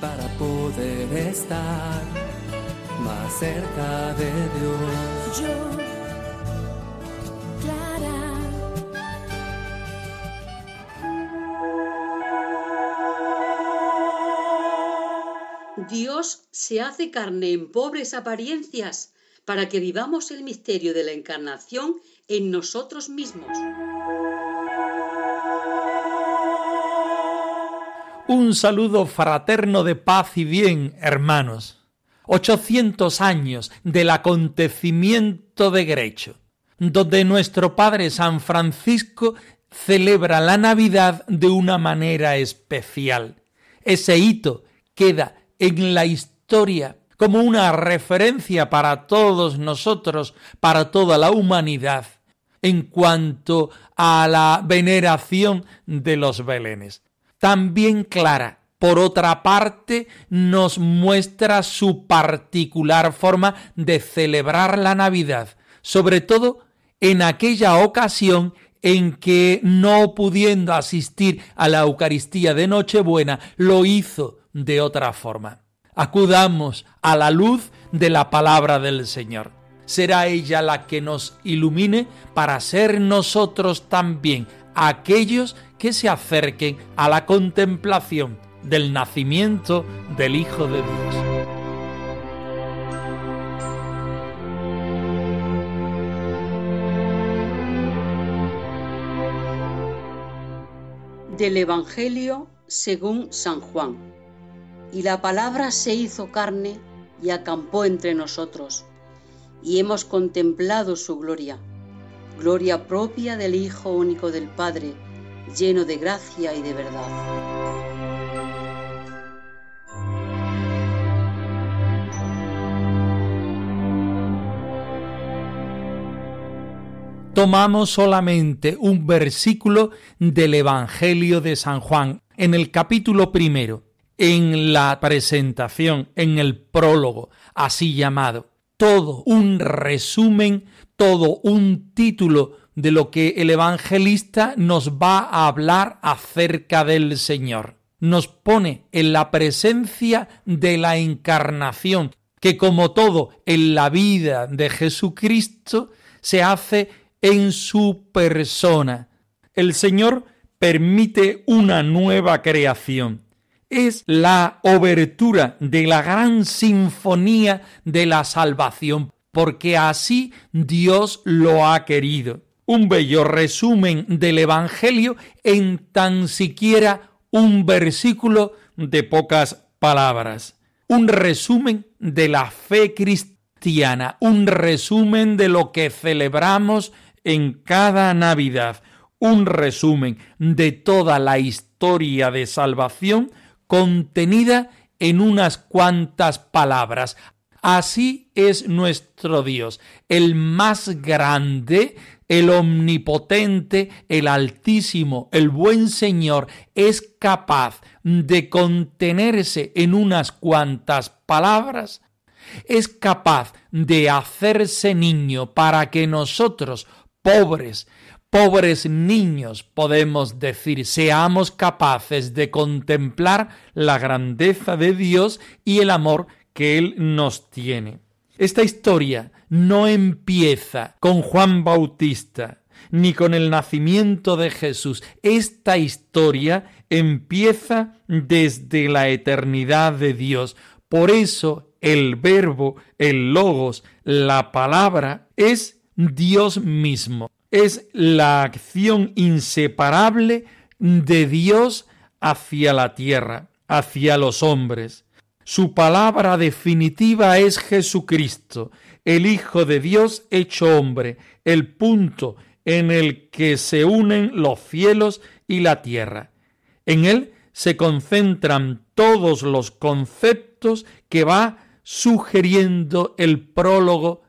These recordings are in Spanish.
para poder estar más cerca de Dios. Yo, Clara. Dios se hace carne en pobres apariencias para que vivamos el misterio de la encarnación en nosotros mismos. Un saludo fraterno de paz y bien, hermanos. 800 años del acontecimiento de Grecho, donde nuestro Padre San Francisco celebra la Navidad de una manera especial. Ese hito queda en la historia como una referencia para todos nosotros, para toda la humanidad, en cuanto a la veneración de los belenes. También Clara, por otra parte, nos muestra su particular forma de celebrar la Navidad, sobre todo en aquella ocasión en que, no pudiendo asistir a la Eucaristía de Nochebuena, lo hizo de otra forma. Acudamos a la luz de la palabra del Señor. Será ella la que nos ilumine para ser nosotros también aquellos que se acerquen a la contemplación del nacimiento del Hijo de Dios. Del Evangelio según San Juan. Y la palabra se hizo carne y acampó entre nosotros, y hemos contemplado su gloria, gloria propia del Hijo único del Padre, lleno de gracia y de verdad. tomamos solamente un versículo del Evangelio de San Juan, en el capítulo primero, en la presentación, en el prólogo, así llamado. Todo un resumen, todo un título de lo que el evangelista nos va a hablar acerca del Señor. Nos pone en la presencia de la encarnación, que como todo en la vida de Jesucristo se hace en su persona. El Señor permite una nueva creación. Es la obertura de la gran sinfonía de la salvación, porque así Dios lo ha querido. Un bello resumen del Evangelio en tan siquiera un versículo de pocas palabras. Un resumen de la fe cristiana, un resumen de lo que celebramos en cada Navidad un resumen de toda la historia de salvación contenida en unas cuantas palabras. Así es nuestro Dios, el más grande, el omnipotente, el altísimo, el buen Señor, es capaz de contenerse en unas cuantas palabras, es capaz de hacerse niño para que nosotros pobres, pobres niños, podemos decir, seamos capaces de contemplar la grandeza de Dios y el amor que Él nos tiene. Esta historia no empieza con Juan Bautista ni con el nacimiento de Jesús. Esta historia empieza desde la eternidad de Dios. Por eso el verbo, el logos, la palabra es Dios mismo. Es la acción inseparable de Dios hacia la tierra, hacia los hombres. Su palabra definitiva es Jesucristo, el Hijo de Dios hecho hombre, el punto en el que se unen los cielos y la tierra. En él se concentran todos los conceptos que va sugiriendo el prólogo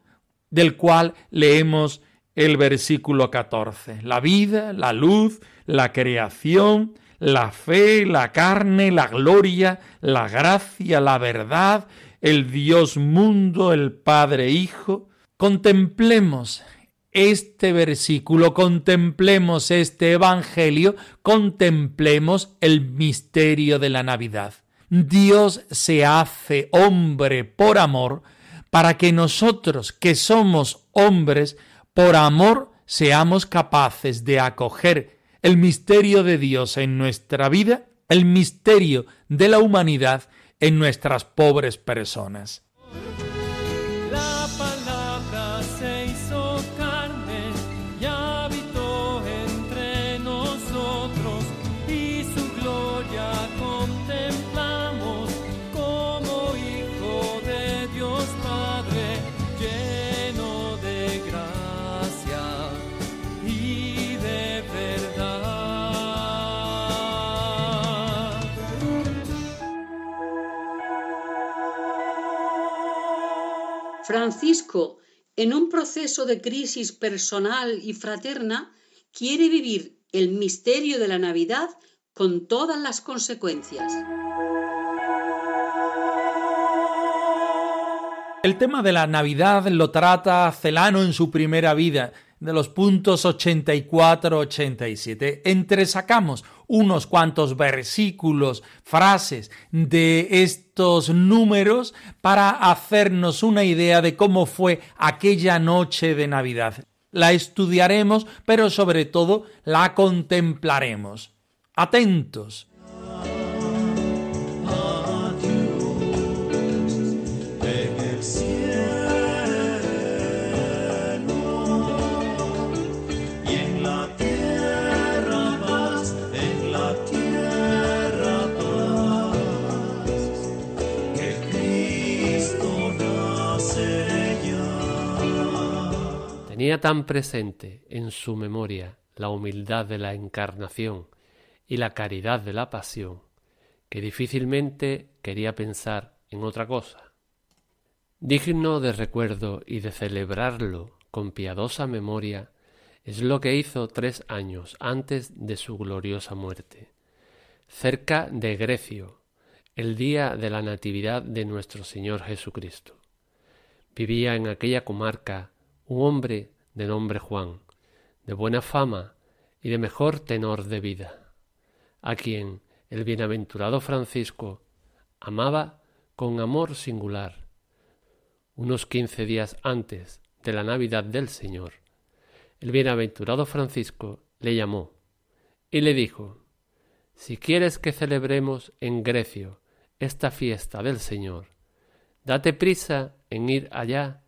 del cual leemos el versículo 14. La vida, la luz, la creación, la fe, la carne, la gloria, la gracia, la verdad, el Dios mundo, el Padre Hijo. Contemplemos este versículo, contemplemos este Evangelio, contemplemos el misterio de la Navidad. Dios se hace hombre por amor para que nosotros que somos hombres, por amor, seamos capaces de acoger el misterio de Dios en nuestra vida, el misterio de la humanidad en nuestras pobres personas. En un proceso de crisis personal y fraterna, quiere vivir el misterio de la Navidad con todas las consecuencias. El tema de la Navidad lo trata Celano en su primera vida de los puntos 84-87. Entresacamos unos cuantos versículos, frases de estos números para hacernos una idea de cómo fue aquella noche de Navidad. La estudiaremos, pero sobre todo la contemplaremos. Atentos. Tenía tan presente en su memoria la humildad de la encarnación y la caridad de la pasión, que difícilmente quería pensar en otra cosa. Digno de recuerdo y de celebrarlo con piadosa memoria es lo que hizo tres años antes de su gloriosa muerte, cerca de Grecio, el día de la Natividad de nuestro Señor Jesucristo. Vivía en aquella comarca un hombre de nombre Juan, de buena fama y de mejor tenor de vida, a quien el bienaventurado Francisco amaba con amor singular. Unos quince días antes de la Navidad del Señor, el bienaventurado Francisco le llamó y le dijo Si quieres que celebremos en Grecio esta fiesta del Señor, date prisa en ir allá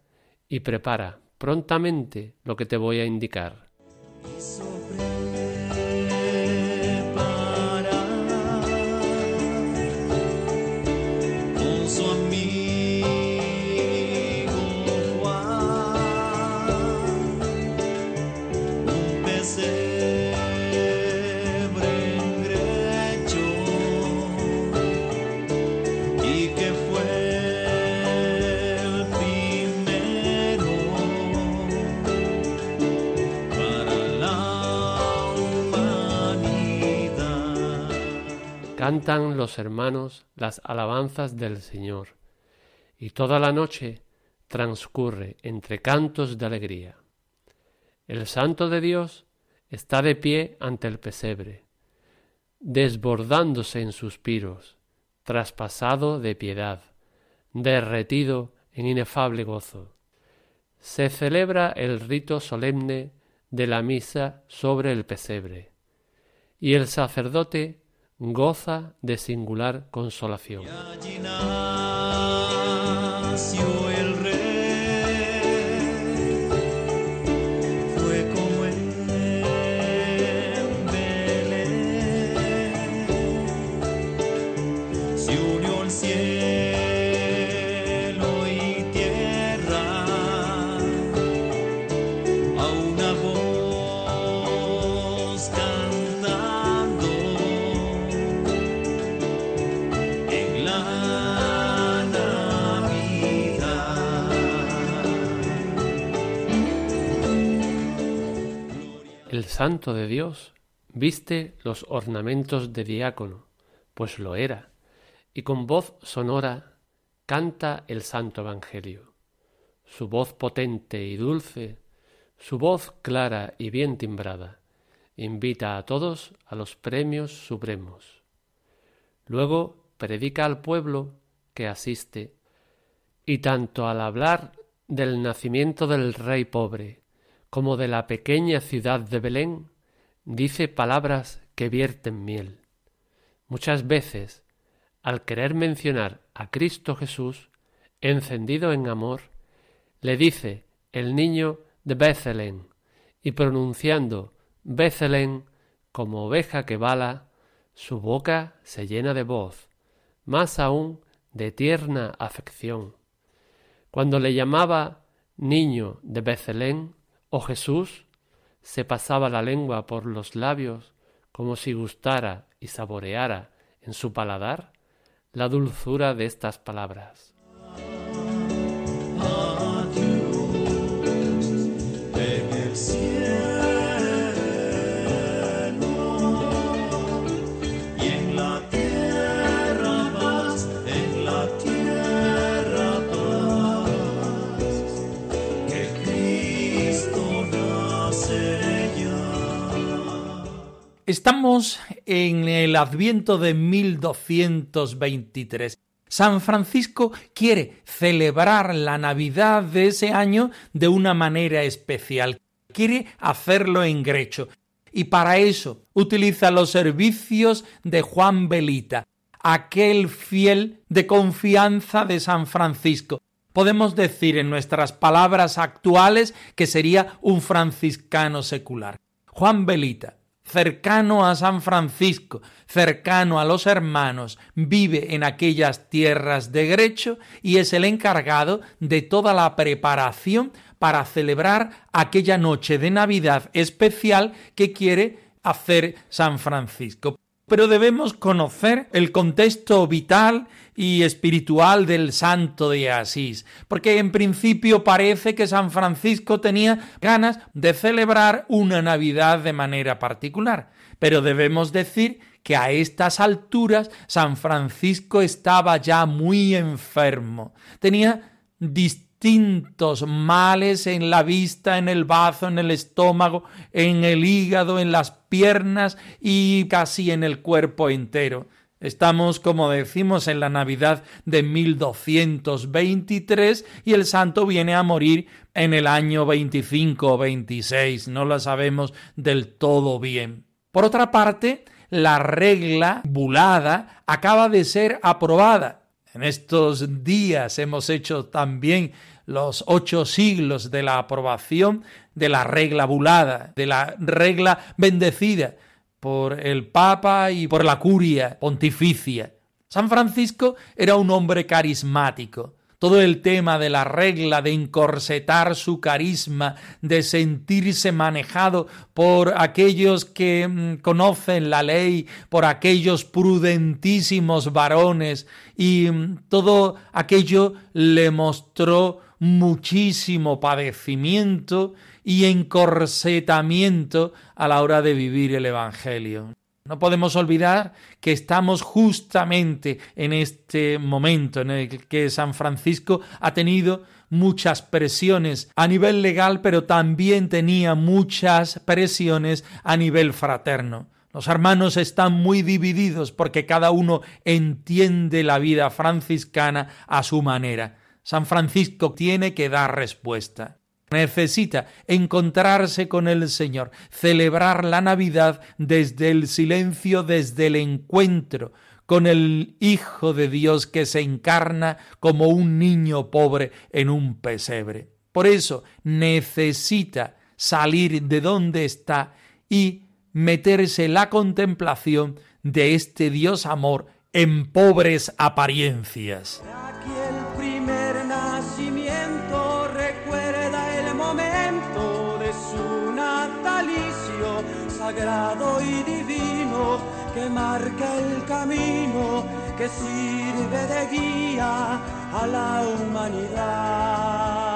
y prepara prontamente lo que te voy a indicar. Cantan los hermanos las alabanzas del Señor, y toda la noche transcurre entre cantos de alegría. El Santo de Dios está de pie ante el pesebre, desbordándose en suspiros, traspasado de piedad, derretido en inefable gozo. Se celebra el rito solemne de la misa sobre el pesebre, y el sacerdote goza de singular consolación. Santo de Dios viste los ornamentos de diácono, pues lo era, y con voz sonora canta el santo Evangelio. Su voz potente y dulce, su voz clara y bien timbrada, invita a todos a los premios supremos. Luego predica al pueblo que asiste, y tanto al hablar del nacimiento del rey pobre como de la pequeña ciudad de Belén, dice palabras que vierten miel. Muchas veces, al querer mencionar a Cristo Jesús, encendido en amor, le dice el niño de Bethlem, y pronunciando Bethlem como oveja que bala, su boca se llena de voz, más aún de tierna afección. Cuando le llamaba niño de Bethlem o Jesús, se pasaba la lengua por los labios como si gustara y saboreara en su paladar la dulzura de estas palabras. Estamos en el Adviento de 1223. San Francisco quiere celebrar la Navidad de ese año de una manera especial. Quiere hacerlo en Grecho. Y para eso utiliza los servicios de Juan Belita, aquel fiel de confianza de San Francisco. Podemos decir en nuestras palabras actuales que sería un franciscano secular. Juan Belita cercano a San Francisco, cercano a los hermanos, vive en aquellas tierras de Grecho y es el encargado de toda la preparación para celebrar aquella noche de Navidad especial que quiere hacer San Francisco pero debemos conocer el contexto vital y espiritual del santo de Asís, porque en principio parece que San Francisco tenía ganas de celebrar una Navidad de manera particular, pero debemos decir que a estas alturas San Francisco estaba ya muy enfermo, tenía distintos males en la vista, en el bazo, en el estómago, en el hígado, en las piernas y casi en el cuerpo entero. Estamos, como decimos, en la Navidad de 1223 y el santo viene a morir en el año 25 o 26, no lo sabemos del todo bien. Por otra parte, la regla bulada acaba de ser aprobada. En estos días hemos hecho también los ocho siglos de la aprobación de la regla bulada, de la regla bendecida por el Papa y por la curia pontificia. San Francisco era un hombre carismático. Todo el tema de la regla, de encorsetar su carisma, de sentirse manejado por aquellos que mm, conocen la ley, por aquellos prudentísimos varones, y mm, todo aquello le mostró muchísimo padecimiento y encorsetamiento a la hora de vivir el Evangelio. No podemos olvidar que estamos justamente en este momento en el que San Francisco ha tenido muchas presiones a nivel legal, pero también tenía muchas presiones a nivel fraterno. Los hermanos están muy divididos porque cada uno entiende la vida franciscana a su manera. San Francisco tiene que dar respuesta. Necesita encontrarse con el Señor, celebrar la Navidad desde el silencio, desde el encuentro con el Hijo de Dios que se encarna como un niño pobre en un pesebre. Por eso necesita salir de donde está y meterse la contemplación de este Dios amor en pobres apariencias. Marca el camino que sirve de guía a la humanidad.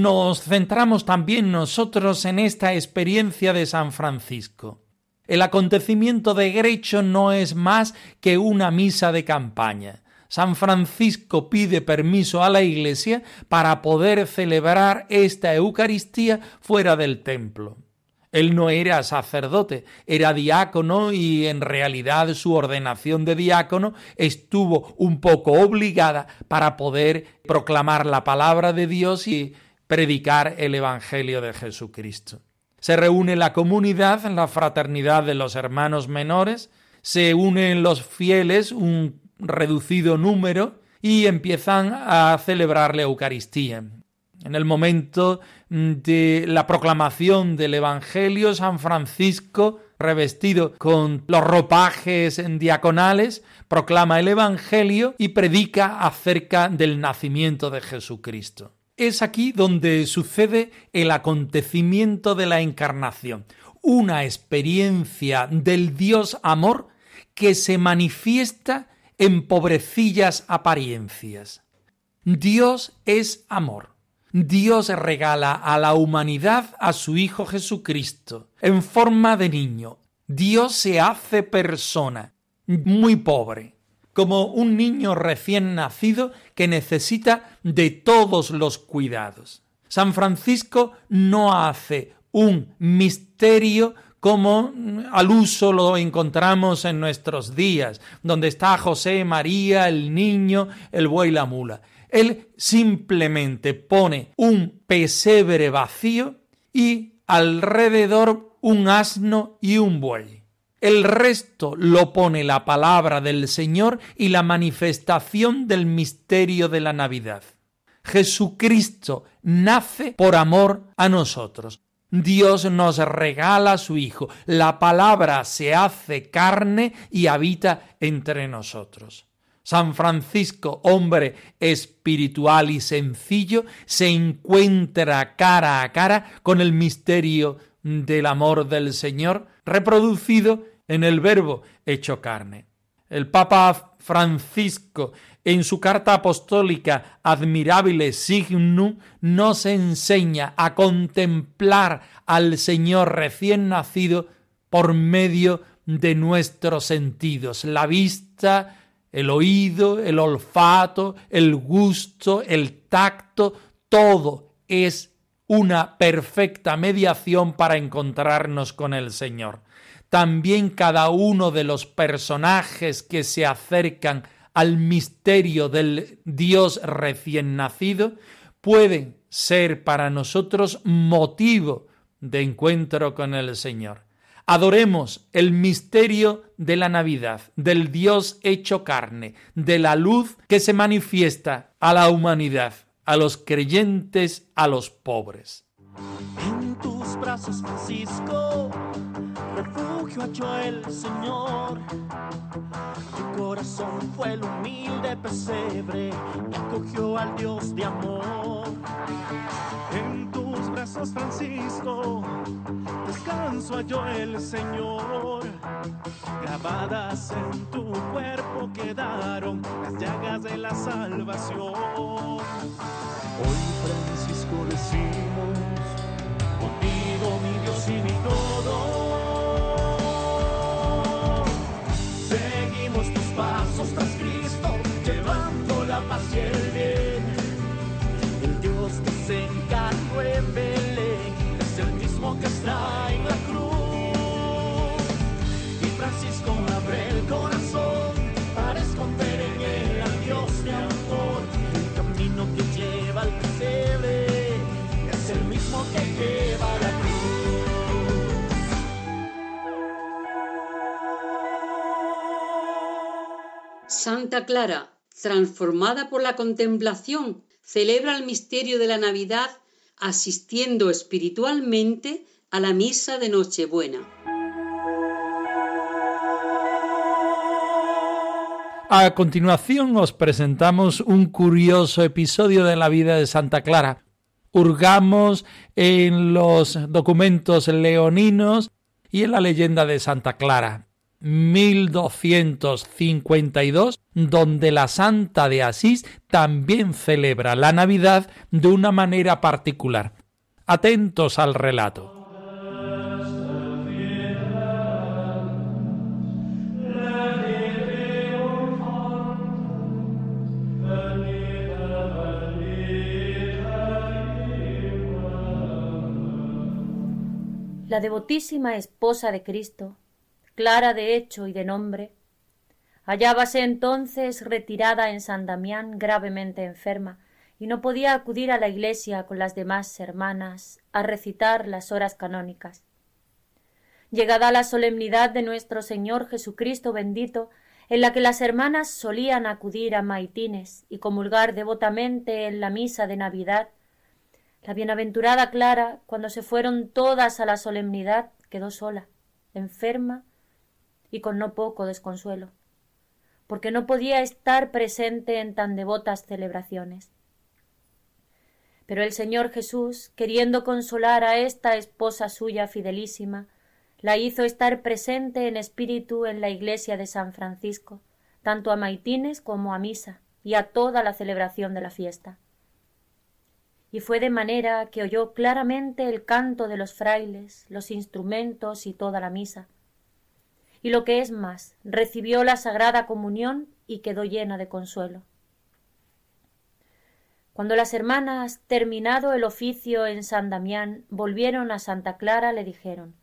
Nos centramos también nosotros en esta experiencia de San Francisco. El acontecimiento de Grecho no es más que una misa de campaña. San Francisco pide permiso a la Iglesia para poder celebrar esta Eucaristía fuera del templo. Él no era sacerdote, era diácono y en realidad su ordenación de diácono estuvo un poco obligada para poder proclamar la palabra de Dios y predicar el Evangelio de Jesucristo. Se reúne la comunidad, la fraternidad de los hermanos menores, se unen los fieles, un reducido número, y empiezan a celebrar la Eucaristía. En el momento de la proclamación del Evangelio, San Francisco, revestido con los ropajes diaconales, proclama el Evangelio y predica acerca del nacimiento de Jesucristo es aquí donde sucede el acontecimiento de la encarnación, una experiencia del Dios amor que se manifiesta en pobrecillas apariencias. Dios es amor. Dios regala a la humanidad a su Hijo Jesucristo en forma de niño. Dios se hace persona, muy pobre, como un niño recién nacido que necesita de todos los cuidados. San Francisco no hace un misterio como al uso lo encontramos en nuestros días, donde está José, María, el niño, el buey y la mula. Él simplemente pone un pesebre vacío y alrededor un asno y un buey. El resto lo pone la palabra del Señor y la manifestación del misterio de la Navidad. Jesucristo nace por amor a nosotros. Dios nos regala su Hijo. La palabra se hace carne y habita entre nosotros. San Francisco, hombre espiritual y sencillo, se encuentra cara a cara con el misterio del amor del Señor, reproducido en el verbo hecho carne. El Papa Francisco, en su carta apostólica Admirabile Signum, nos enseña a contemplar al Señor recién nacido por medio de nuestros sentidos, la vista, el oído, el olfato, el gusto, el tacto, todo es una perfecta mediación para encontrarnos con el Señor también cada uno de los personajes que se acercan al misterio del Dios recién nacido pueden ser para nosotros motivo de encuentro con el Señor. Adoremos el misterio de la Navidad, del Dios hecho carne, de la luz que se manifiesta a la humanidad, a los creyentes, a los pobres. En tus brazos, Francisco refugio halló el Señor. Tu corazón fue el humilde pesebre que acogió al Dios de amor. En tus brazos, Francisco, descanso halló el Señor. Grabadas en tu cuerpo quedaron las llagas de la salvación. Hoy, Francisco, decimos, contigo mi Dios y mi todo. Santa Clara, transformada por la contemplación, celebra el misterio de la Navidad asistiendo espiritualmente a la misa de Nochebuena. A continuación os presentamos un curioso episodio de la vida de Santa Clara. Hurgamos en los documentos leoninos y en la leyenda de Santa Clara. 1252, donde la Santa de Asís también celebra la Navidad de una manera particular. Atentos al relato. La devotísima esposa de Cristo, clara de hecho y de nombre, hallábase entonces retirada en San Damián gravemente enferma, y no podía acudir a la iglesia con las demás hermanas a recitar las horas canónicas. Llegada la solemnidad de nuestro Señor Jesucristo bendito, en la que las hermanas solían acudir a maitines y comulgar devotamente en la misa de Navidad, la bienaventurada Clara, cuando se fueron todas a la solemnidad, quedó sola, enferma y con no poco desconsuelo, porque no podía estar presente en tan devotas celebraciones. Pero el Señor Jesús, queriendo consolar a esta esposa suya fidelísima, la hizo estar presente en espíritu en la iglesia de San Francisco, tanto a maitines como a misa, y a toda la celebración de la fiesta y fue de manera que oyó claramente el canto de los frailes, los instrumentos y toda la misa. Y lo que es más, recibió la sagrada comunión y quedó llena de consuelo. Cuando las hermanas, terminado el oficio en San Damián, volvieron a Santa Clara, le dijeron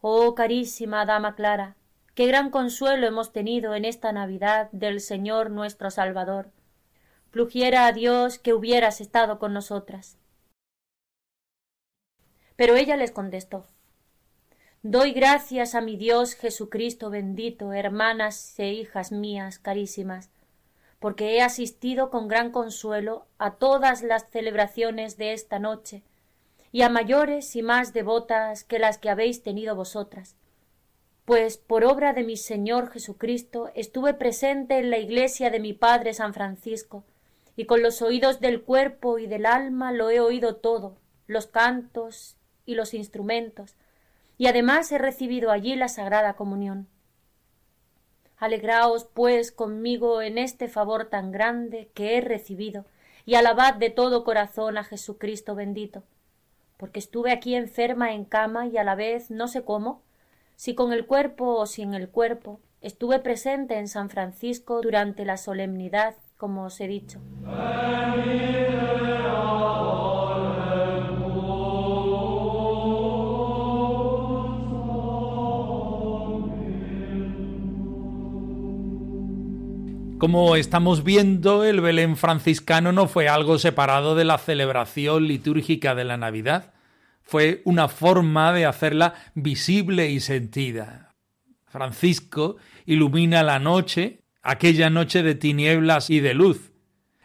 Oh carísima dama Clara, qué gran consuelo hemos tenido en esta Navidad del Señor nuestro Salvador plugiera a Dios que hubieras estado con nosotras. Pero ella les contestó Doy gracias a mi Dios Jesucristo bendito, hermanas e hijas mías carísimas, porque he asistido con gran consuelo a todas las celebraciones de esta noche, y a mayores y más devotas que las que habéis tenido vosotras. Pues por obra de mi Señor Jesucristo estuve presente en la iglesia de mi Padre San Francisco, y con los oídos del cuerpo y del alma lo he oído todo, los cantos y los instrumentos, y además he recibido allí la sagrada comunión. Alegraos, pues, conmigo en este favor tan grande que he recibido, y alabad de todo corazón a Jesucristo bendito, porque estuve aquí enferma en cama y a la vez no sé cómo, si con el cuerpo o sin el cuerpo, estuve presente en San Francisco durante la solemnidad como os he dicho. Como estamos viendo, el Belén franciscano no fue algo separado de la celebración litúrgica de la Navidad, fue una forma de hacerla visible y sentida. Francisco ilumina la noche aquella noche de tinieblas y de luz.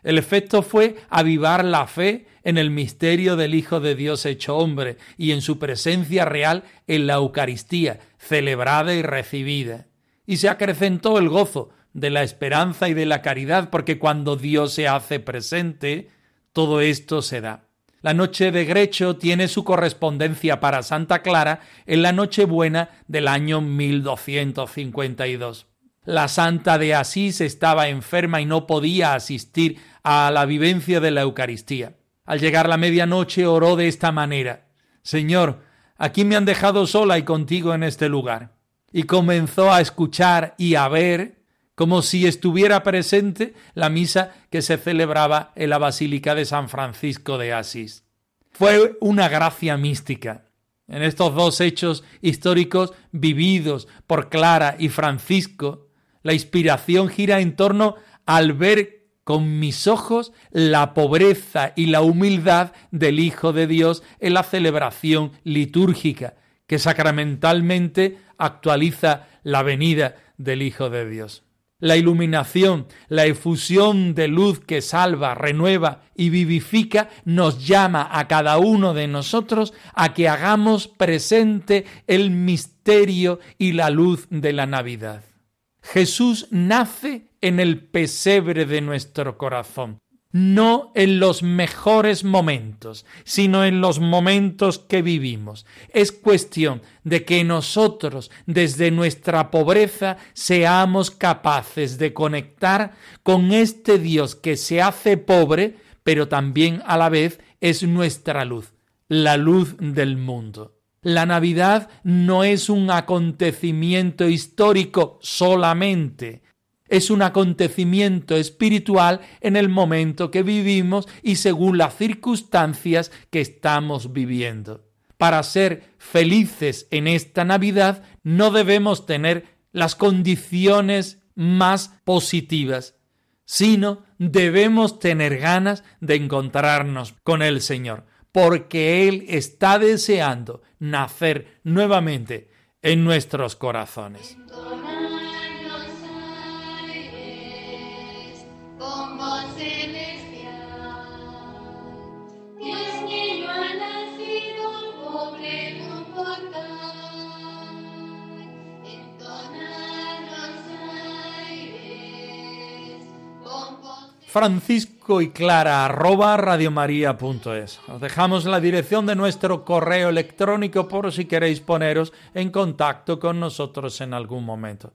El efecto fue avivar la fe en el misterio del Hijo de Dios hecho hombre y en su presencia real en la Eucaristía, celebrada y recibida. Y se acrecentó el gozo de la esperanza y de la caridad, porque cuando Dios se hace presente, todo esto se da. La noche de Grecho tiene su correspondencia para Santa Clara en la Nochebuena del año 1252 la santa de Asís estaba enferma y no podía asistir a la vivencia de la Eucaristía. Al llegar la medianoche oró de esta manera Señor, aquí me han dejado sola y contigo en este lugar. Y comenzó a escuchar y a ver, como si estuviera presente, la misa que se celebraba en la Basílica de San Francisco de Asís. Fue una gracia mística. En estos dos hechos históricos vividos por Clara y Francisco, la inspiración gira en torno al ver con mis ojos la pobreza y la humildad del Hijo de Dios en la celebración litúrgica, que sacramentalmente actualiza la venida del Hijo de Dios. la iluminación, la efusión de luz que salva, renueva y vivifica, nos llama a cada uno de nosotros a que hagamos presente el misterio y la luz de la Navidad. Jesús nace en el pesebre de nuestro corazón no en los mejores momentos, sino en los momentos que vivimos. Es cuestión de que nosotros, desde nuestra pobreza, seamos capaces de conectar con este Dios que se hace pobre, pero también a la vez es nuestra luz, la luz del mundo. La Navidad no es un acontecimiento histórico solamente, es un acontecimiento espiritual en el momento que vivimos y según las circunstancias que estamos viviendo. Para ser felices en esta Navidad no debemos tener las condiciones más positivas, sino debemos tener ganas de encontrarnos con el Señor, porque Él está deseando nacer nuevamente en nuestros corazones. Francisco y Clara arroba radiomaria.es. Os dejamos la dirección de nuestro correo electrónico por si queréis poneros en contacto con nosotros en algún momento.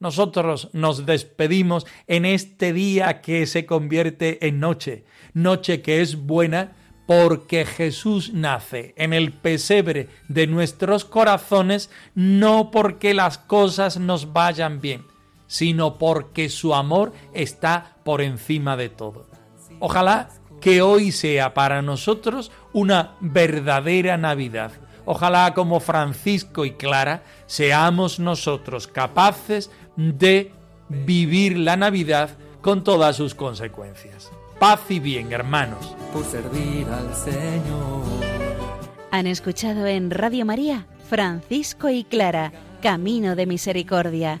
Nosotros nos despedimos en este día que se convierte en noche, noche que es buena porque Jesús nace en el pesebre de nuestros corazones, no porque las cosas nos vayan bien, sino porque su amor está por encima de todo. Ojalá que hoy sea para nosotros una verdadera Navidad. Ojalá como Francisco y Clara seamos nosotros capaces de vivir la Navidad con todas sus consecuencias. Paz y bien, hermanos. Por servir al Señor. Han escuchado en Radio María Francisco y Clara, Camino de Misericordia